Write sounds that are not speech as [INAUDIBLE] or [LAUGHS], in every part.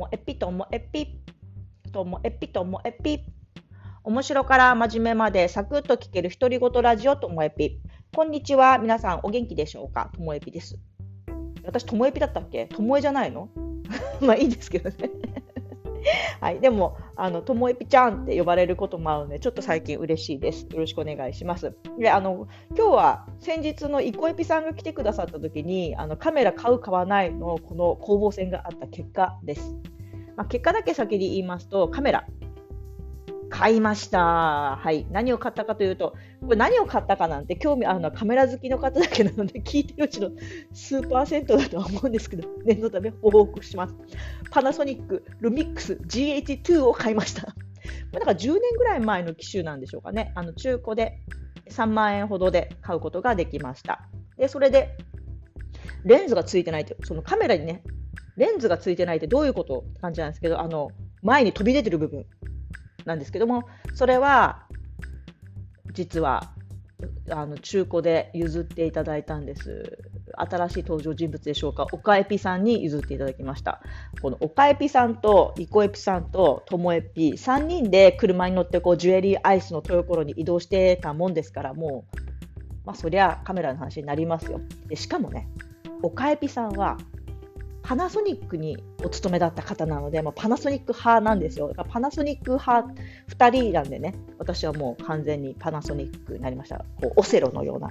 もエピともエピともエピともエピ。面白から真面目までサクッと聞ける独り言ラジオともエピ。こんにちは。皆さんお元気でしょうか？ともエピです。私ともエピだったっけ？ともえじゃないの？[LAUGHS] まあいいですけどね。[LAUGHS] はい、でも、あの、ともえぴちゃんって呼ばれることもあるので、ちょっと最近嬉しいです。よろしくお願いします。で、あの、今日は先日のいこえぴさんが来てくださった時に、あの、カメラ買う買わないのこの攻防戦があった結果です。まあ、結果だけ先に言いますと、カメラ、買いました。はい。何を買ったかというと、これ何を買ったかなんて興味あるのはカメラ好きの方だけなので、[LAUGHS] 聞いてるうちの数パーセントだとは思うんですけど、[LAUGHS] 念のため報告します。パナソニックルミックス GH2 を買いました。これなんか10年ぐらい前の機種なんでしょうかね。あの中古で3万円ほどで買うことができました。で、それでレンズがついてないと、そのカメラにね、レンズがついてないってどういうこと？って感じなんですけど、あの前に飛び出てる部分、なんですけどもそれは実はあの中古で譲っていただいたんです。新しい登場人物でしょうか。岡エピさんに譲っていただきました。この岡エピさんとイコエピさんとともエピ3人で車に乗ってこうジュエリーアイスの豊頃に移動してたもんですからもう、まあ、そりゃカメラの話になりますよ。でしかもね岡エピさんはパナソニックにお勤めだった方なので、まあ、パナソニック派なんですよ。パナソニック派2人なんでね、私はもう完全にパナソニックになりました。こうオセロのような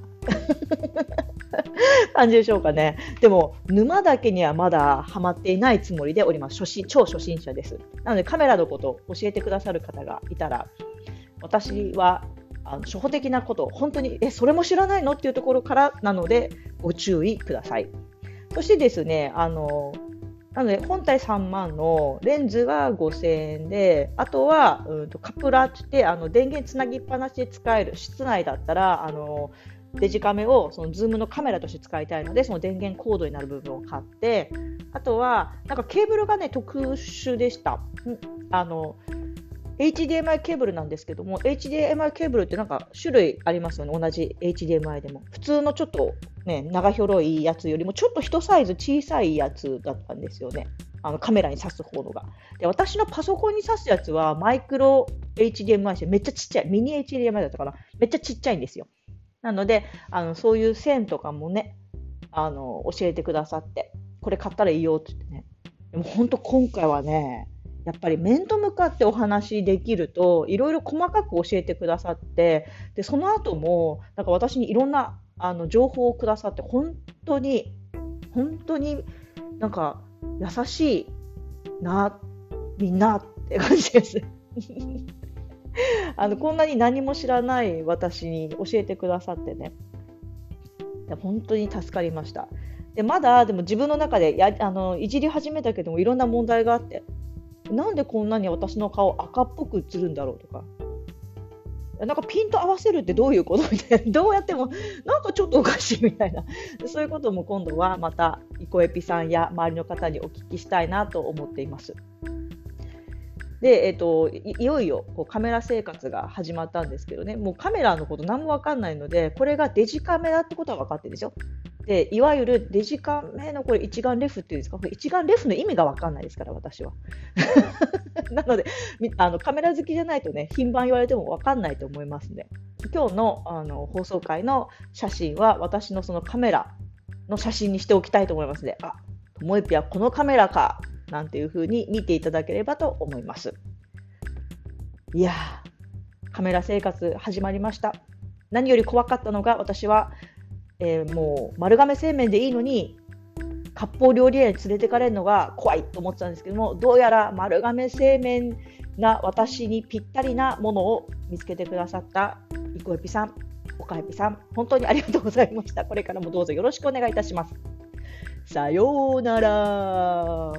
[LAUGHS] 感じでしょうかね。でも、沼だけにはまだハマっていないつもりでおります。初心超初心者です。なので、カメラのことを教えてくださる方がいたら、私はあの初歩的なこと、本当に、え、それも知らないの？っていうところからなので、ご注意ください。そしてですね、あのなので本体3万のレンズは5000円で、あとは、うんとカプラってってあの電源つなぎっぱなしで使える室内だったらあのデジカメをそのズームのカメラとして使いたいのでその電源コードになる部分を買ってあとはなんかケーブルがね特殊でした。あの HDMI ケーブルなんですけども HDMI ケーブルってなんか種類ありますよね同じ HDMI でも普通のちょっとね長広いやつよりもちょっと一サイズ小さいやつだったんですよね。あのカメラに挿す方のが。で私のパソコンに挿すやつはマイクロ HDMI してめっちゃちっちゃい。ミニ HDMI だったかな。めっちゃちっちゃいんですよ。なのであのそういう線とかもねあの教えてくださってこれ買ったらいいよって言ってね。でも本当今回はねやっぱり面と向かってお話できるといろいろ細かく教えてくださってでその後もなんか私にいろんなあの情報をくださって本当に本当になんか優しいなみんなって感じです。[LAUGHS] あのこんなに何も知らない私に教えてくださってね。本当に助かりました。でまだでも自分の中でやあのいじり始めたけどもいろんな問題があってなんでこんなに私の顔赤っぽく映るんだろうとか。なんかピント合わせるってどういうことみたいなどうやってもなんかちょっとおかしいみたいなそういうことも今度はまたイコエピさんや周りの方にお聞きしたいなと思っています。で、えっと、いよいよこうカメラ生活が始まったんですけどね、もうカメラのこと何も分かんないので、これがデジカメだってことは分かってるでしょ。で、いわゆるデジカメのこれ一眼レフっていうんですか、これ一眼レフの意味が分かんないですから、私は。[LAUGHS] なのであの、カメラ好きじゃないとね、品番言われても分かんないと思いますね。今日のあの放送回の写真は、私のそのカメラの写真にしておきたいと思いますので、あ、ともえぴはこのカメラか、なんていう風に見ていただければと思います。いやー、カメラ生活始まりました。何より怖かったのが私は、えー、もう丸亀製麺でいいのに割烹料理屋に連れてかれるのが怖いと思ってたんですけどもどうやら丸亀製麺が私にぴったりなものを見つけてくださったイコエピさん、オカエピさん、本当にありがとうございました。これからもどうぞよろしくお願いいたします。さようなら。